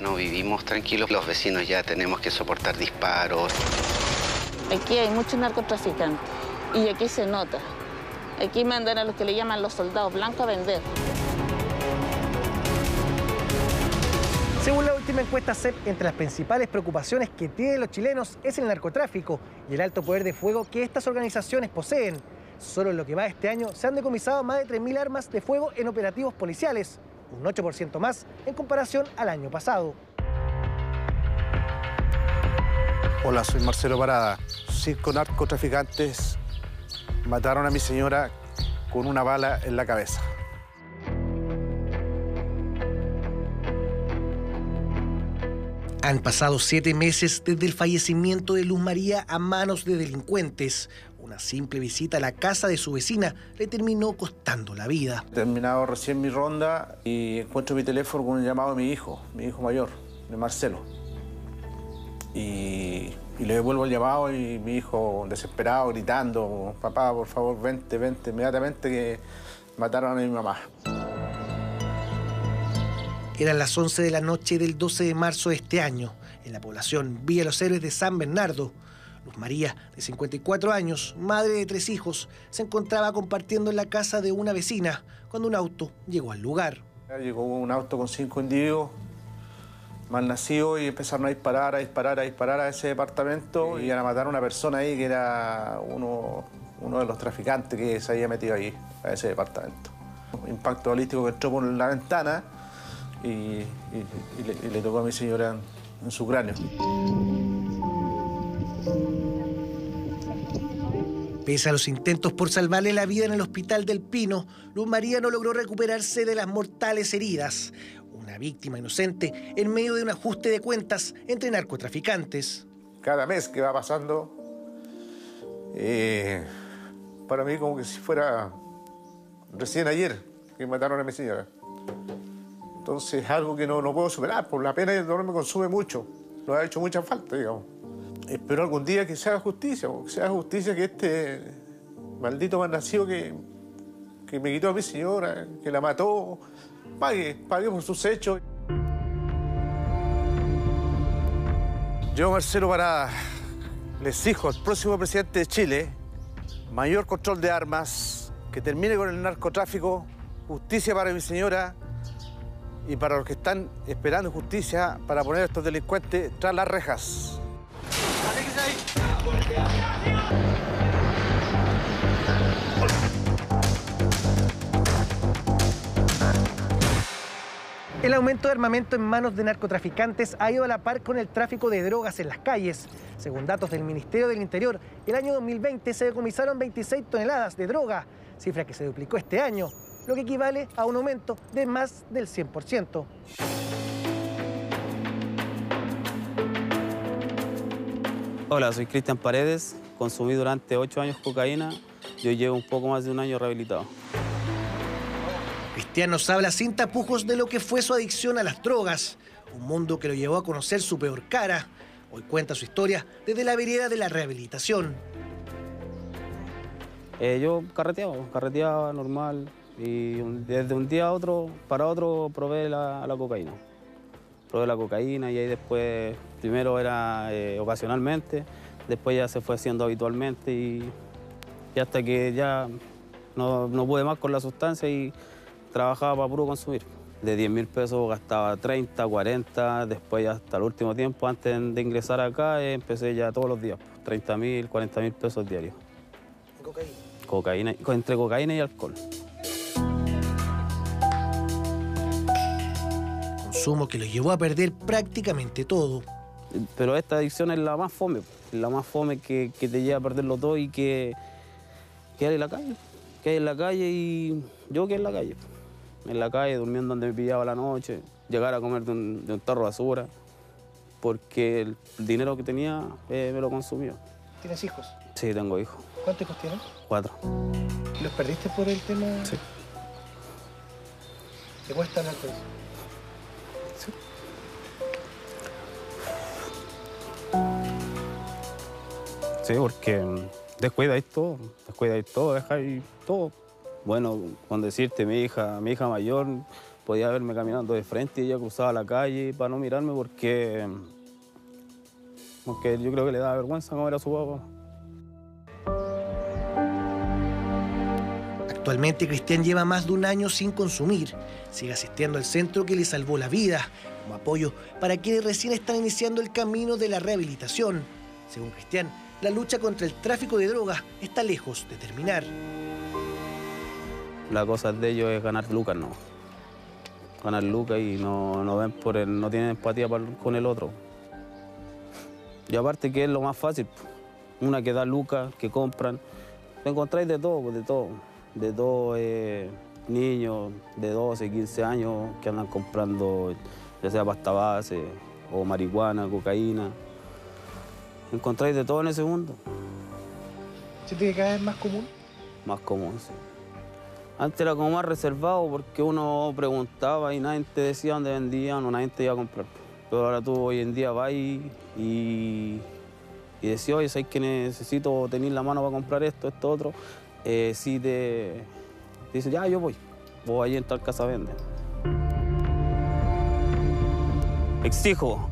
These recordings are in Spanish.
ya no vivimos tranquilos, los vecinos ya tenemos que soportar disparos. Aquí hay muchos narcotraficantes y aquí se nota. Aquí mandan a los que le llaman los soldados blancos a vender. Según la última encuesta CEP, entre las principales preocupaciones que tienen los chilenos es el narcotráfico y el alto poder de fuego que estas organizaciones poseen. Solo en lo que va este año se han decomisado más de 3.000 armas de fuego en operativos policiales, un 8% más en comparación al año pasado. Hola, soy Marcelo Parada. Cinco narcotraficantes mataron a mi señora con una bala en la cabeza. Han pasado siete meses desde el fallecimiento de Luz María a manos de delincuentes. Una simple visita a la casa de su vecina le terminó costando la vida. He terminado recién mi ronda y encuentro mi teléfono con un llamado de mi hijo, mi hijo mayor, de Marcelo. Y, y le devuelvo el llamado y mi hijo desesperado, gritando, papá, por favor, vente, vente, inmediatamente que mataron a mi mamá. Eran las 11 de la noche del 12 de marzo de este año, en la población Villa Los Héroes de San Bernardo. Luz María, de 54 años, madre de tres hijos, se encontraba compartiendo en la casa de una vecina cuando un auto llegó al lugar. Llegó un auto con cinco individuos mal nacidos y empezaron a disparar, a disparar, a disparar a ese departamento y a matar a una persona ahí que era uno, uno de los traficantes que se había metido ahí, a ese departamento. Un impacto balístico que entró por la ventana y, y- y le, y le tocó a mi señora en, en su cráneo. Pese a los intentos por salvarle la vida en el hospital del Pino, Luz María no logró recuperarse de las mortales heridas. Una víctima inocente en medio de un ajuste de cuentas entre narcotraficantes. Cada mes que va pasando, eh, para mí como que si fuera recién ayer que mataron a mi señora. Entonces es algo que no, no puedo superar, por la pena el dolor me consume mucho. Nos ha hecho mucha falta, digamos. Espero algún día que se haga justicia, que se haga justicia que este maldito mal nacido que, que me quitó a mi señora, que la mató, pague, pague por sus hechos. Yo, Marcelo Parada, le exijo al próximo presidente de Chile mayor control de armas, que termine con el narcotráfico, justicia para mi señora y para los que están esperando justicia para poner a estos delincuentes tras las rejas. El aumento de armamento en manos de narcotraficantes ha ido a la par con el tráfico de drogas en las calles. Según datos del Ministerio del Interior, el año 2020 se decomisaron 26 toneladas de droga, cifra que se duplicó este año, lo que equivale a un aumento de más del 100%. Hola, soy Cristian Paredes. Consumí durante ocho años cocaína. Yo llevo un poco más de un año rehabilitado. Cristian nos habla sin tapujos de lo que fue su adicción a las drogas, un mundo que lo llevó a conocer su peor cara. Hoy cuenta su historia desde la vereda de la rehabilitación. Eh, yo carreteaba, carreteaba normal. Y desde un día a otro, para otro, probé la, la cocaína. Probé la cocaína y ahí después, primero era eh, ocasionalmente, después ya se fue haciendo habitualmente y, y hasta que ya no, no pude más con la sustancia y trabajaba para puro consumir. De 10 mil pesos gastaba 30, 40, después ya hasta el último tiempo, antes de ingresar acá, eh, empecé ya todos los días, 30 mil, 40 mil pesos diarios. Cocaína, entre cocaína y alcohol. Consumo que lo llevó a perder prácticamente todo. Pero esta adicción es la más fome, es la más fome que, que te lleva a perderlo todo y que, que hay en la calle. Que hay en la calle y yo que en la calle. En la calle, durmiendo donde me pillaba la noche, llegar a comer de un, de un tarro de basura, porque el dinero que tenía eh, me lo consumió. ¿Tienes hijos? Sí, tengo hijos, ¿Cuántos hijos tienes? cuatro. ¿Los perdiste por el tema? Sí. ¿Te cuesta hablar de eso? Sí, porque mm, descuidáis todo, descuidáis todo, dejáis todo. Bueno, con decirte, mi hija, mi hija mayor podía verme caminando de frente y ella cruzaba la calle para no mirarme porque, porque yo creo que le daba vergüenza cómo era su papá. Actualmente Cristian lleva más de un año sin consumir. Sigue asistiendo al centro que le salvó la vida, como apoyo para quienes recién están iniciando el camino de la rehabilitación. Según Cristian, la lucha contra el tráfico de drogas está lejos de terminar. La cosa de ellos es ganar lucas, no. Ganar lucas y no, no ven por el, no tienen empatía con el otro. Y aparte que es lo más fácil, una que da lucas, que compran. encontráis de todo, de todo de dos eh, niños de 12, 15 años que andan comprando ya sea pasta base o marihuana, cocaína. Encontráis de todo en ese mundo. ¿Siente que cada vez más común? Más común, sí. Antes era como más reservado porque uno preguntaba y nadie te decía dónde vendían o nadie te iba a comprar. Pero ahora tú hoy en día vas y, y, decís, oye, ¿sabes que necesito tener la mano para comprar esto, esto, otro? Eh, si te, dice, ya, yo voy, voy a en tal casa vende. Exijo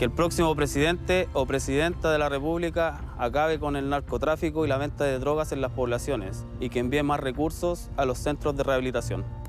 que el próximo presidente o presidenta de la República acabe con el narcotráfico y la venta de drogas en las poblaciones y que envíe más recursos a los centros de rehabilitación.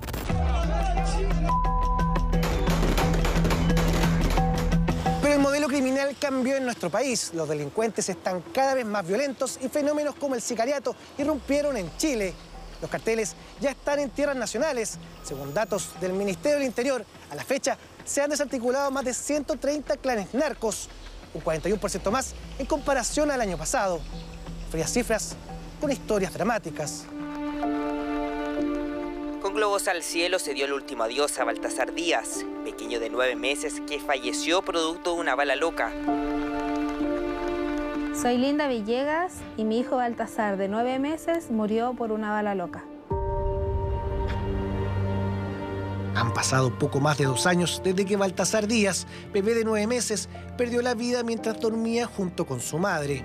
Criminal cambió en nuestro país. Los delincuentes están cada vez más violentos y fenómenos como el sicariato irrumpieron en Chile. Los carteles ya están en tierras nacionales. Según datos del Ministerio del Interior, a la fecha se han desarticulado más de 130 clanes narcos, un 41% más en comparación al año pasado. Frías cifras con historias dramáticas. Con globos al cielo se dio el último adiós a Baltasar Díaz, pequeño de nueve meses que falleció producto de una bala loca. Soy Linda Villegas y mi hijo Baltasar, de nueve meses, murió por una bala loca. Han pasado poco más de dos años desde que Baltasar Díaz, bebé de nueve meses, perdió la vida mientras dormía junto con su madre.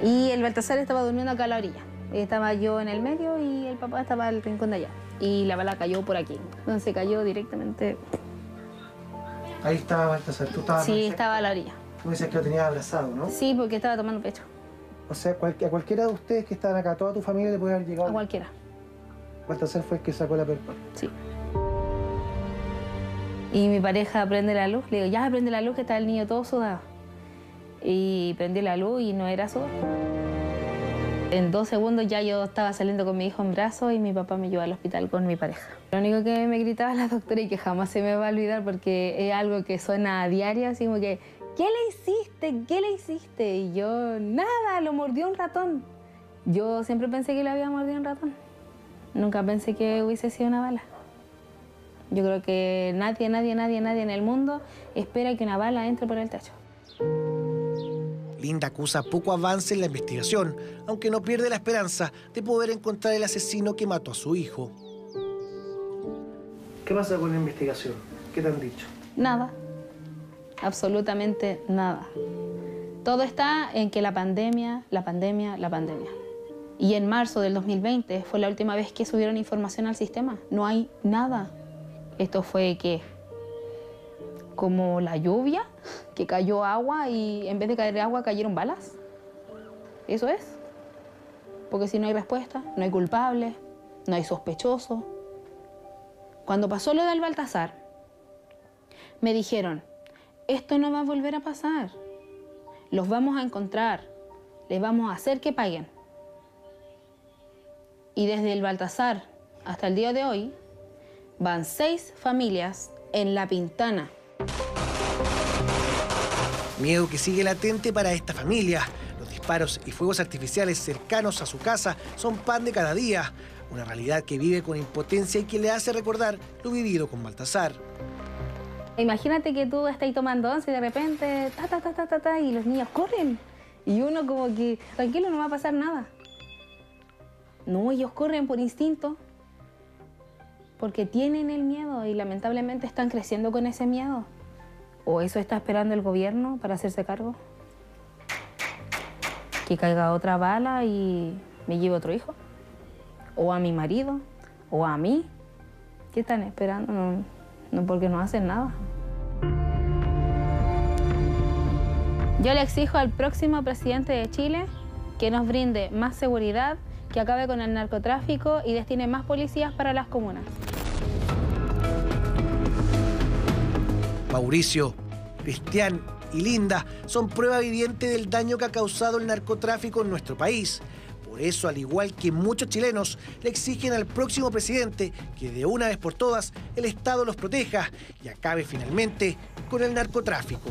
Y el Baltasar estaba durmiendo acá a la orilla. Estaba yo en el medio y el papá estaba al rincón de allá. Y la bala cayó por aquí. Entonces cayó directamente. Ahí estaba Baltasar, tú estabas. Sí, estaba a la orilla. Tú dices que lo tenías abrazado, ¿no? Sí, porque estaba tomando pecho. O sea, a cualquiera de ustedes que están acá, toda tu familia le puede haber llegado. A cualquiera. Baltasar fue el que sacó la perpa. Sí. Y mi pareja prende la luz. Le digo, ya prende la luz que está el niño todo sudado. Y prendí la luz y no era sudado. En dos segundos ya yo estaba saliendo con mi hijo en brazos y mi papá me llevó al hospital con mi pareja. Lo único que me gritaba la doctora y que jamás se me va a olvidar porque es algo que suena a diario, así como que, ¿qué le hiciste? ¿Qué le hiciste? Y yo, nada, lo mordió un ratón. Yo siempre pensé que le había mordido un ratón. Nunca pensé que hubiese sido una bala. Yo creo que nadie, nadie, nadie, nadie en el mundo espera que una bala entre por el techo. Linda acusa poco avance en la investigación, aunque no pierde la esperanza de poder encontrar el asesino que mató a su hijo. ¿Qué pasa con la investigación? ¿Qué te han dicho? Nada, absolutamente nada. Todo está en que la pandemia, la pandemia, la pandemia. Y en marzo del 2020 fue la última vez que subieron información al sistema. No hay nada. Esto fue que como la lluvia, que cayó agua y en vez de caer agua cayeron balas. Eso es. Porque si no hay respuesta, no hay culpable, no hay sospechoso. Cuando pasó lo del Baltasar, me dijeron, esto no va a volver a pasar. Los vamos a encontrar, les vamos a hacer que paguen. Y desde el Baltasar hasta el día de hoy, van seis familias en La Pintana Miedo que sigue latente para esta familia. Los disparos y fuegos artificiales cercanos a su casa son pan de cada día. Una realidad que vive con impotencia y que le hace recordar lo vivido con Baltasar. Imagínate que tú estás tomando once y de repente, ta, ta, ta, ta, ta, ta, y los niños corren. Y uno como que, tranquilo, no va a pasar nada. No, ellos corren por instinto. Porque tienen el miedo y lamentablemente están creciendo con ese miedo. ¿O eso está esperando el gobierno para hacerse cargo? Que caiga otra bala y me lleve otro hijo. O a mi marido. o a mí, ¿qué están esperando? No, porque no hacen nada. Yo le exijo al próximo presidente de Chile que nos brinde más seguridad, que acabe con el narcotráfico y destine más policías para las comunas. Mauricio, Cristian y Linda son prueba viviente del daño que ha causado el narcotráfico en nuestro país. Por eso, al igual que muchos chilenos, le exigen al próximo presidente que de una vez por todas el Estado los proteja y acabe finalmente con el narcotráfico.